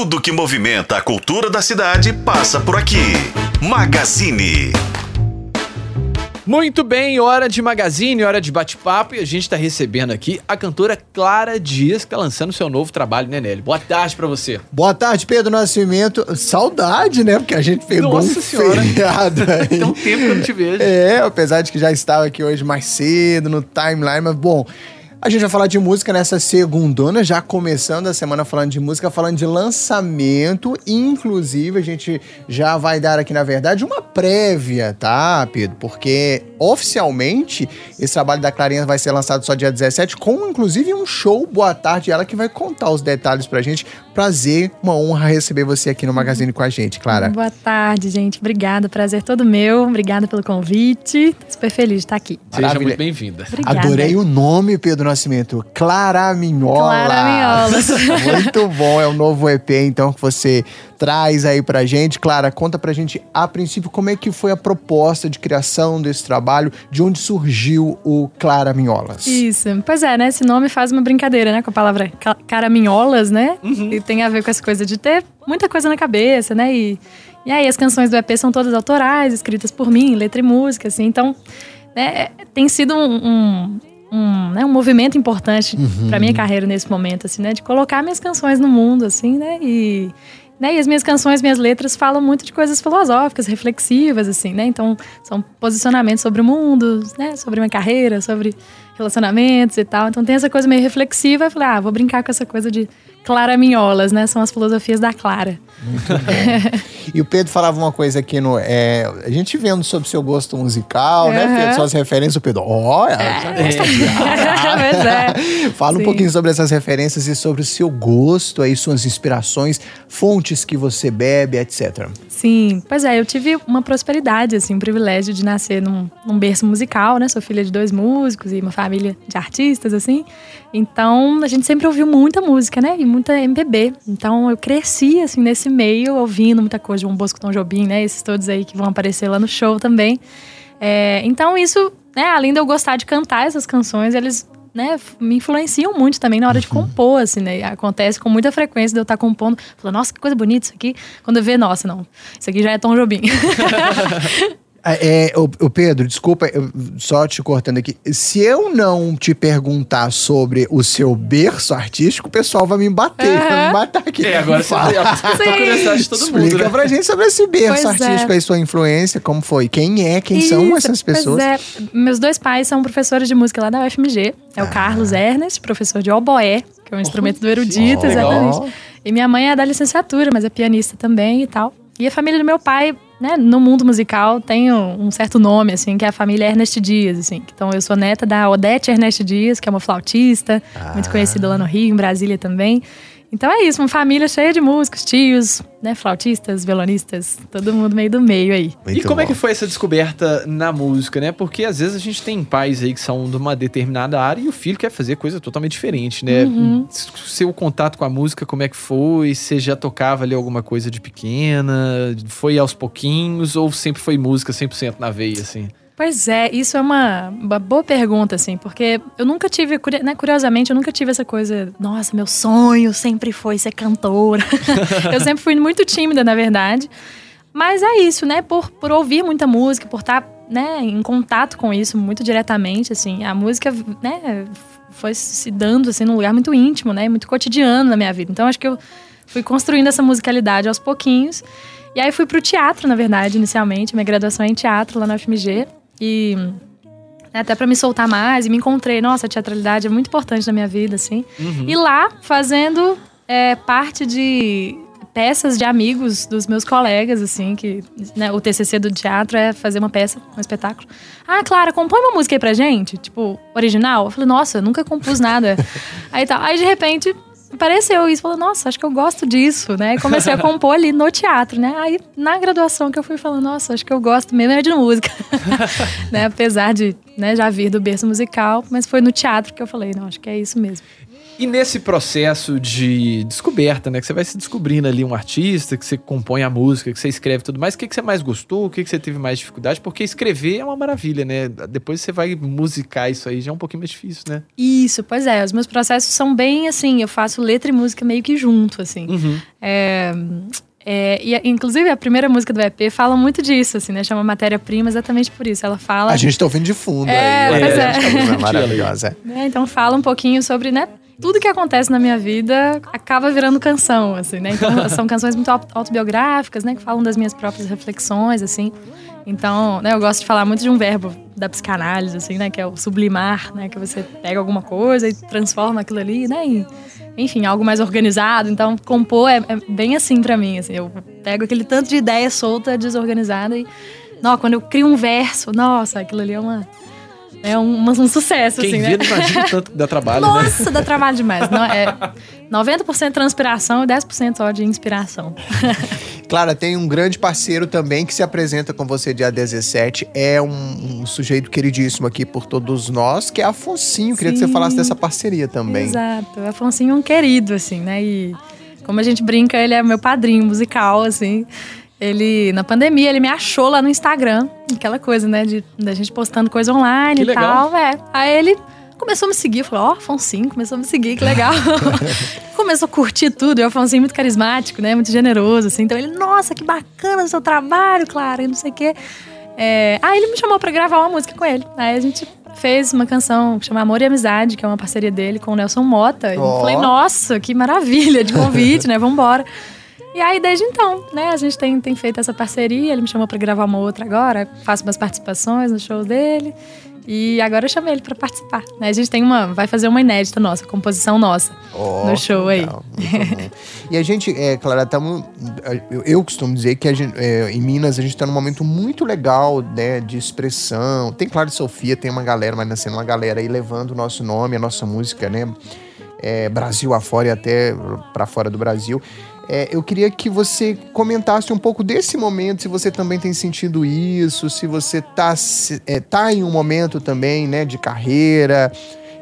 Tudo que movimenta a cultura da cidade passa por aqui. Magazine. Muito bem, hora de magazine, hora de bate-papo e a gente está recebendo aqui a cantora Clara Dias, que está lançando seu novo trabalho, né, Nelly? Boa tarde para você. Boa tarde, Pedro Nascimento. Saudade, né? Porque a gente pegou Nossa um senhora. feriado aí. Tem um tempo que eu não te vejo. É, apesar de que já estava aqui hoje mais cedo no timeline, mas bom. A gente vai falar de música nessa segundona, já começando a semana falando de música, falando de lançamento. Inclusive, a gente já vai dar aqui, na verdade, uma prévia, tá, Pedro? Porque oficialmente esse trabalho da Clarinha vai ser lançado só dia 17, com inclusive um show. Boa tarde, ela que vai contar os detalhes pra gente. Prazer, uma honra receber você aqui no Magazine com a gente, Clara. Boa tarde, gente. Obrigada, prazer todo meu. Obrigada pelo convite. Tô super feliz de estar aqui. Seja Maravilha. muito bem-vinda. Obrigada. Adorei o nome, Pedro Nascimento. Claraminholas. Claraminholas. Muito bom, é o novo EP, então, que você traz aí pra gente. Clara, conta pra gente, a princípio, como é que foi a proposta de criação desse trabalho, de onde surgiu o Claraminholas. Isso. Pois é, né? Esse nome faz uma brincadeira, né? Com a palavra ca- caraminholas, né? E tem a ver com essa coisa de ter muita coisa na cabeça, né? E, e aí as canções do EP são todas autorais, escritas por mim, letra e música, assim. Então, né, tem sido um, um, um, né, um movimento importante pra minha carreira nesse momento, assim, né? De colocar minhas canções no mundo, assim, né? E, né, e as minhas canções, minhas letras falam muito de coisas filosóficas, reflexivas, assim, né? Então, são posicionamentos sobre o mundo, né? Sobre minha carreira, sobre relacionamentos e tal. Então, tem essa coisa meio reflexiva. Eu falei, ah, vou brincar com essa coisa de claraminholas, né? São as filosofias da Clara. E o Pedro falava uma coisa aqui no. é, a gente vendo sobre seu gosto musical, né, Aham. Pedro? Suas referências, o Pedro. Ela já gosta de é. Fala um Sim. pouquinho sobre essas referências e sobre o seu gosto aí, suas inspirações, fontes que você bebe, etc. Sim, pois é, eu tive uma prosperidade, assim, um privilégio de nascer num, num berço musical, né? Sou filha de dois músicos e uma família de artistas, assim. Então, a gente sempre ouviu muita música, né? E muita MPB. Então, eu cresci, assim, nesse meio, ouvindo muita coisa de um Bosco Tom Jobim, né? Esses todos aí que vão aparecer lá no show também. É, então, isso, né? Além de eu gostar de cantar essas canções, eles né, me influenciam muito também na hora de compor, assim, né? Acontece com muita frequência de eu estar compondo, falando, nossa, que coisa bonita isso aqui. Quando eu ver, nossa, não, isso aqui já é Tom Jobim. É, o, o Pedro, desculpa, eu- só te cortando aqui. Se eu não te perguntar sobre o seu berço artístico, o pessoal vai me bater, vai me matar aqui. É, agora você a curiosidade de todo mundo, Explica né? pra gente sobre esse berço Pois é. artístico aí, sua influência, como foi? Quem é, quem são Isso, essas pessoas? Pois é, meus dois pais são professores de música lá da UFMG. É Ah. o Carlos Ernest, professor de oboé, que é um instrumento do erudito, legal. exatamente. E minha mãe é da licenciatura, mas é pianista também e tal. E a família do meu pai, né, no mundo musical, tem um, certo nome, assim, que é a família Ernest Dias, assim. Então eu sou neta da Odete Ernest Dias, que é uma flautista, Ah. muito conhecida lá no Rio, em Brasília também. Então é isso, uma família cheia de músicos, tios, né, flautistas, violonistas, todo mundo meio do meio aí. e Muito como é bom. que foi essa descoberta na música, né? Porque às vezes a gente tem pais aí que são de uma determinada área e o filho quer fazer coisa totalmente diferente, né? Uhum. Seu contato com a música, como é que foi? Você já tocava ali alguma coisa de pequena? Foi aos pouquinhos ou sempre foi música 100% na veia, assim? Pois é, isso é uma, uma boa pergunta, assim, porque eu nunca tive, né, curiosamente, eu nunca tive essa coisa, nossa, meu sonho sempre foi ser cantora. eu sempre fui muito tímida, na verdade. Mas é isso, né? Por, por ouvir muita música, por estar né, em contato com isso muito diretamente, assim, a música, né, foi se dando, assim, num lugar muito íntimo, né? Muito cotidiano na minha vida. Então, acho que eu fui construindo essa musicalidade aos pouquinhos. E aí fui pro teatro, na verdade, inicialmente. Minha graduação é em teatro lá na UFMG. E né, até pra me soltar mais, e me encontrei, nossa, a teatralidade é muito importante na minha vida, assim. E lá, fazendo é, parte de peças de amigos dos meus colegas, assim, que né, o TCC do teatro é fazer uma peça, um espetáculo. Ah, Clara, compõe uma música aí pra gente, tipo, original. Eu falei, nossa, eu nunca compus nada. aí tal. Aí, de repente, apareceu isso. Falei, nossa, acho que eu gosto disso, né? E comecei a compor ali no teatro, né? Aí, na graduação que eu fui falando, nossa, acho que eu gosto mesmo é de música. né? Apesar de né, já vir do berço musical, mas foi no teatro que eu falei, não, acho que é isso mesmo. E nesse processo de descoberta, né? Que você vai se descobrindo ali um artista, que você compõe a música, que você escreve tudo mais, o que, que você mais gostou, o que, que você teve mais dificuldade? Porque escrever é uma maravilha, né? Depois você vai musicar isso aí, já é um pouquinho mais difícil, né? Isso, pois é. Os meus processos são bem assim, eu faço letra e música meio que junto, assim. Uhum. É, é, e, inclusive, a primeira música do EP fala muito disso, assim, né? Chama Matéria-Prima exatamente por isso. Ela fala. A gente tá ouvindo de fundo É, aí. pois né? é. Essa música maravilhosa. né, Então fala um pouquinho sobre, né? Tudo que acontece na minha vida acaba virando canção, assim, né? Então, são canções muito auto- autobiográficas, né? Que falam das minhas próprias reflexões, assim. Então, né, eu gosto de falar muito de um verbo da psicanálise, assim, né? Que é o sublimar, né? Que você pega alguma coisa e transforma aquilo ali, né? Em, enfim, algo mais organizado. Então, compor é, é bem assim pra mim, assim. Eu pego aquele tanto de ideia solta, desorganizada e... Não, quando eu crio um verso, nossa, aquilo ali é uma... É um, um sucesso, Quem assim, vê né? imagina o tanto que dá trabalho, né? Nossa, dá trabalho demais. Não, é 90% transpiração e 10% só de inspiração. Clara, tem um grande parceiro também que se apresenta com você dia 17. É um, um sujeito queridíssimo aqui por todos nós, que é Afonsinho. Queria que você Sim. falasse dessa parceria também. Exato. O Afonsinho é um querido, assim, né? E como a gente brinca, ele é meu padrinho musical, assim. Ele, na pandemia, ele me achou lá no Instagram. Aquela coisa, né? De, da gente postando coisa online Que e legal. tal. É. Aí ele começou a me seguir. Falou, ó, Afonsinho, começou a me seguir, que legal. começou a curtir tudo. E o Afonsinho muito carismático, né? Muito generoso, assim. Então ele, nossa, que bacana o seu trabalho, Clara, e não sei o quê. É, Aí ele me chamou pra gravar uma música com ele. Aí a gente fez uma canção que chama Amor e Amizade, que é uma parceria dele com o Nelson Mota. Eu Ó. falei, nossa, que maravilha de convite, né? Vambora. E aí, desde então, né, a gente tem, tem feito essa parceria. Ele me chamou pra gravar uma outra agora. Faço umas participações no show dele. E agora eu chamei ele pra participar. Né? A gente tem uma. Vai fazer uma inédita nossa, composição nossa. Ó, No show aí. legal, e a gente, é, Clara, estamos. Eu, eu costumo dizer que gente, é, em Minas a gente está num momento muito legal, né, de expressão. Tem Clara e Sofia, tem uma galera, mas nascendo uma galera aí levando o nosso nome, a nossa música, né, é, Brasil afora e até para fora do Brasil. É, eu queria que você comentasse um pouco desse momento, se você também tem sentido isso, se você tá, se- é, tá em um momento também, né, de carreira,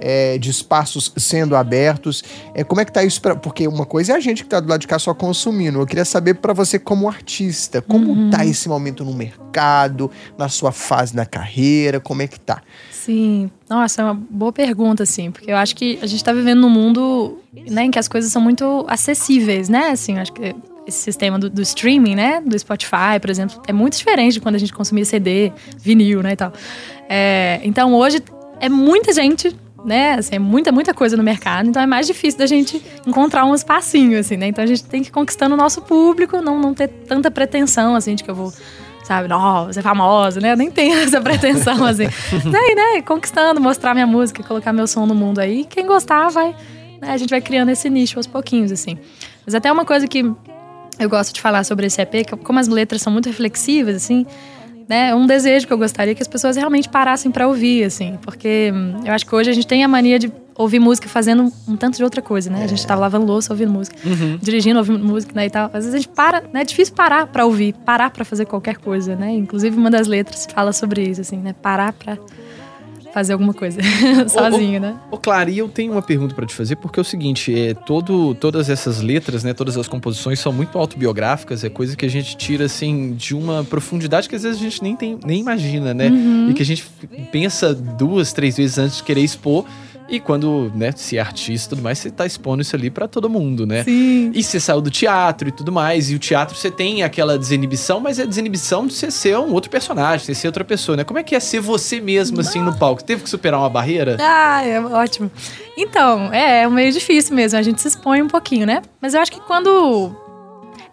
é, de espaços sendo abertos. É, como é que tá isso? Pra, porque uma coisa é a gente que tá do lado de cá só consumindo. Eu queria saber para você como artista, como tá esse momento no mercado, na sua fase na carreira, como é que tá? Sim, nossa, é uma boa pergunta, assim, porque eu acho que a gente tá vivendo num mundo né, em que as coisas são muito acessíveis, né? Assim, acho que esse sistema do, do streaming, né? Do Spotify, por exemplo, é muito diferente de quando a gente consumia CD, vinil, né? E tal. É, então hoje é muita gente. Né, assim, é muita, muita coisa no mercado, então é mais difícil da gente encontrar um espacinho, assim, né? Então a gente tem que ir conquistando o nosso público, não, não ter tanta pretensão, assim, de que eu vou sabe? Não, ser famosa, né? Eu nem tenho essa pretensão, assim. Daí, né? Conquistando, mostrar minha música, colocar meu som no mundo aí. Quem gostar, vai. né, A gente vai criando esse nicho aos pouquinhos, assim. Mas até uma coisa que eu gosto de falar sobre esse EP, que como as letras são muito reflexivas, assim, né? Um desejo que eu gostaria que as pessoas realmente parassem pra ouvir, assim. Porque hum, eu acho que hoje a gente tem a mania de ouvir música fazendo um, um tanto de outra coisa, né? A gente tava lavando louça ouvindo música, dirigindo ouvindo música, né, e tal. Às vezes a gente para, né? É difícil parar pra ouvir, parar pra fazer qualquer coisa, né? Inclusive uma das letras fala sobre isso, assim, né? Parar pra fazer alguma coisa sozinho, né? Ô, Clara, e eu tenho uma pergunta pra te fazer, porque é o seguinte, é, todo, todas essas letras, né, todas as composições são muito autobiográficas, é coisa que a gente tira, assim, de uma profundidade que às vezes a gente nem, tem, nem imagina, né? E que a gente pensa duas, três vezes antes de querer expor, e quando, né, se é artista e tudo mais, você tá expondo isso ali pra todo mundo, né? Sim. E você saiu do teatro e tudo mais, e o teatro você tem aquela desinibição, mas é desinibição de você ser um outro personagem, você ser outra pessoa, né? Como é que é ser você mesmo, assim, no palco? Teve que superar uma barreira? Ah, é ótimo. Então, é, é meio difícil mesmo, a gente se expõe um pouquinho, né? Mas eu acho que quando.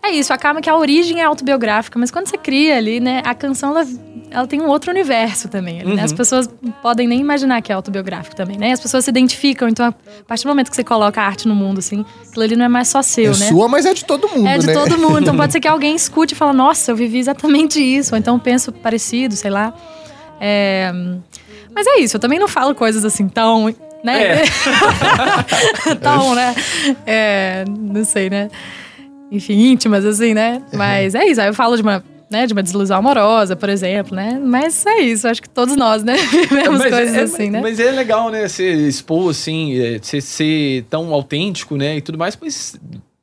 É isso, acaba que a origem é autobiográfica, mas quando você cria ali, né, a canção ela, ela tem um outro universo também. ali, né? As Uhum. pessoas podem nem imaginar que é autobiográfico também, né? As pessoas se identificam, então a partir do momento que você coloca a arte no mundo, assim, aquilo ali não é mais só seu, é né? sua, mas é de todo mundo, É de né? todo mundo. Então pode ser que alguém escute e fale, nossa, eu vivi exatamente isso. Ou então penso parecido, sei lá. É, Mas é isso, eu também não falo coisas assim tão. Né? tão, né? É, Não sei, né? Enfim, íntimas, assim, né? Mas é isso. Aí eu falo de uma né, de uma desilusão amorosa, por exemplo, né? Mas é isso, acho que todos nós, né, vivemos Mas coisas é, assim, né? Mas é legal, né? Você expor, assim, é, você ser tão autêntico, né? E tudo mais, mas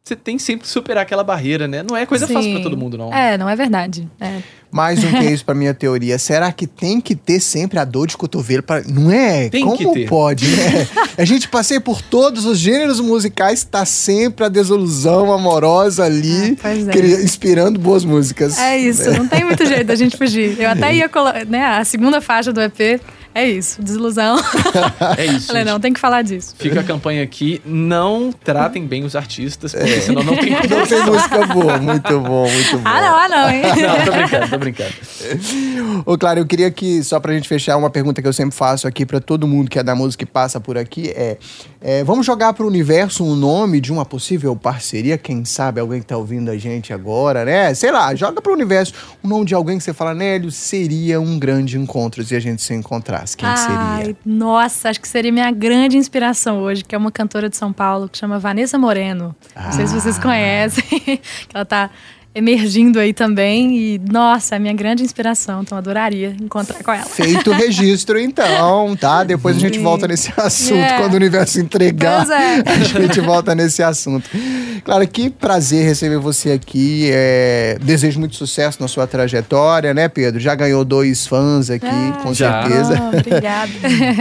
você tem sempre que superar aquela barreira, né? Não é coisa fácil pra Sim. todo mundo, não. É, não é verdade. É. Mais um que é isso pra minha teoria. Será que tem que ter sempre a dor de cotovelo? Pra... Não é? Tem Como que ter. pode, né? a gente passei por todos os gêneros musicais, tá sempre a desilusão amorosa ali, Ah, pois é. cri- inspirando boas músicas. É isso, não tem muito jeito da gente fugir. Eu até ia colocar, né, a segunda faixa do EP é isso, desilusão. É isso. Falei, não, tem que falar disso. Fica a campanha aqui, não tratem bem os artistas, porque senão não tem como. Não tem música boa, muito bom, muito bom. Ah, não, ah, não, hein? Não, tô brincando, tô brincando. Ô, Claro, eu queria que, só pra gente fechar, uma pergunta que eu sempre faço aqui pra todo mundo que é da música e passa por aqui é, é, vamos jogar pro universo um nome de uma possível parceria? Quem sabe alguém que tá ouvindo a gente agora, né? Sei lá, joga pro universo um nome de alguém que você fala, Nélio, seria um grande encontro se a gente se encontrasse. Quem que seria? Ai, nossa, acho que seria minha grande inspiração hoje, que é uma cantora de São Paulo que chama Vanessa Moreno. Não sei se vocês Ah. conhecem, que ela tá emergindo aí também e nossa, é a minha grande inspiração, então eu adoraria encontrar com ela. Feito o registro, então, tá? Depois a gente volta nesse assunto, É. quando o universo entregar. É. A gente volta nesse assunto. Claro, que prazer receber você aqui. é, Desejo muito sucesso na sua trajetória, né, Pedro? Já ganhou dois fãs aqui, Ah, com já. certeza. Oh, obrigada.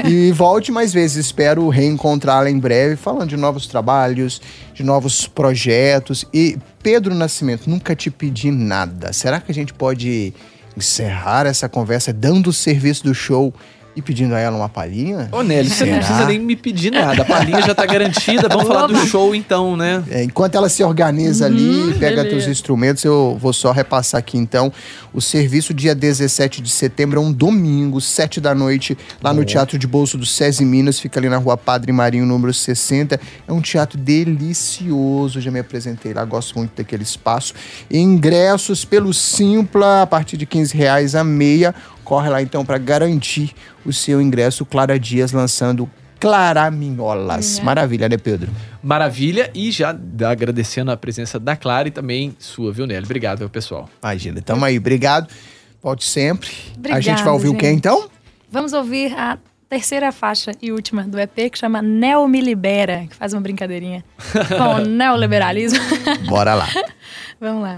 E volte mais vezes. Espero reencontrá-la em breve, falando de novos trabalhos, de novos projetos. E, Pedro Nascimento, nunca te pedi nada. Será que a gente pode encerrar essa conversa dando o serviço do show e pedindo a ela uma palhinha? Ô, Nelly, você não precisa nem me pedir nada. A palhinha já tá garantida. Vamos falar do show então, né? É, enquanto ela se organiza ali e pega beleza. teus instrumentos, eu vou só repassar aqui então. O serviço dia 17 de setembro é um domingo, 7 da noite, lá no Teatro de Bolso do SESI Minas, fica ali na rua Padre Marinho, número 60. É um teatro delicioso, já me apresentei lá, gosto muito daquele espaço. Ingressos pelo Simpla, a partir de 15 reais a meia. Corre lá então para garantir o seu ingresso. Clara Dias lançando Claraminholas. Maravilha, né, Pedro? Maravilha. E já dá agradecendo a presença da Clara e também sua, viu, Nelly? Obrigado, pessoal. Imagina, tamo aí, obrigado. Volte sempre. a gente vai ouvir o que gente. então? Vamos ouvir a terceira faixa e última do EP, que chama Neo Me Libera, que faz uma brincadeirinha com o neoliberalismo. Bora lá. Vamos lá.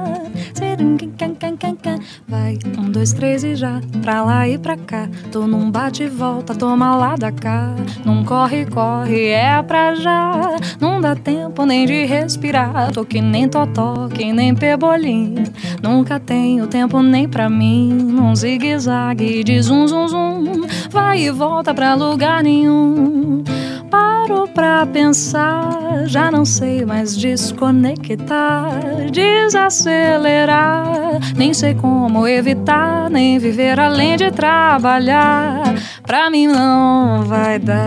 Vai, um, dois, três e já, pra lá e pra cá. Tô num bate e volta, toma lá da cá. Não corre, corre, é pra já. Não dá tempo nem de respirar. Tô que nem totó, que nem pebolim. Nunca tenho tempo nem pra mim. Num zigue-zague de zum, zum, zum. Vai e volta pra lugar nenhum. Pra pensar, já não sei mais desconectar, desacelerar. Nem sei como evitar, nem viver além de trabalhar. Pra mim não vai dar.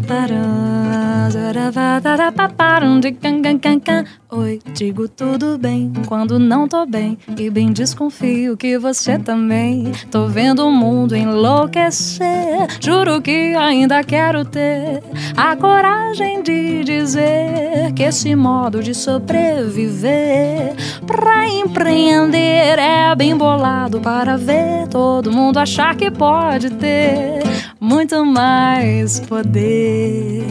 Derá. Oi, digo tudo bem quando não tô bem. E bem desconfio que você também. Tô vendo o mundo enlouquecer. Juro que ainda quero ter a coragem de dizer que esse modo de sobreviver pra empreender é bem bolado para ver todo mundo achar que pode ter muito mais poder.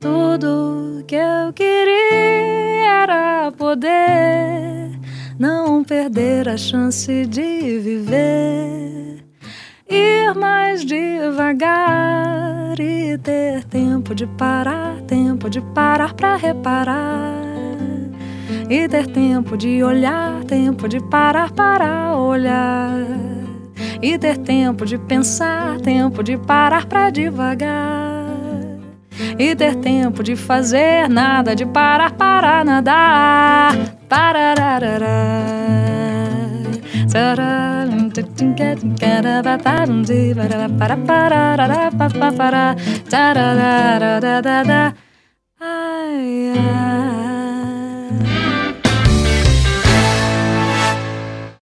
Tudo que eu queria era poder não perder a chance de viver, ir mais devagar e ter tempo de parar, tempo de parar pra reparar. E ter tempo de olhar, tempo de parar para olhar. E ter tempo de pensar, tempo de parar pra devagar. E ter tempo de fazer nada, de parar para nadar. Parararará. Ai, ai.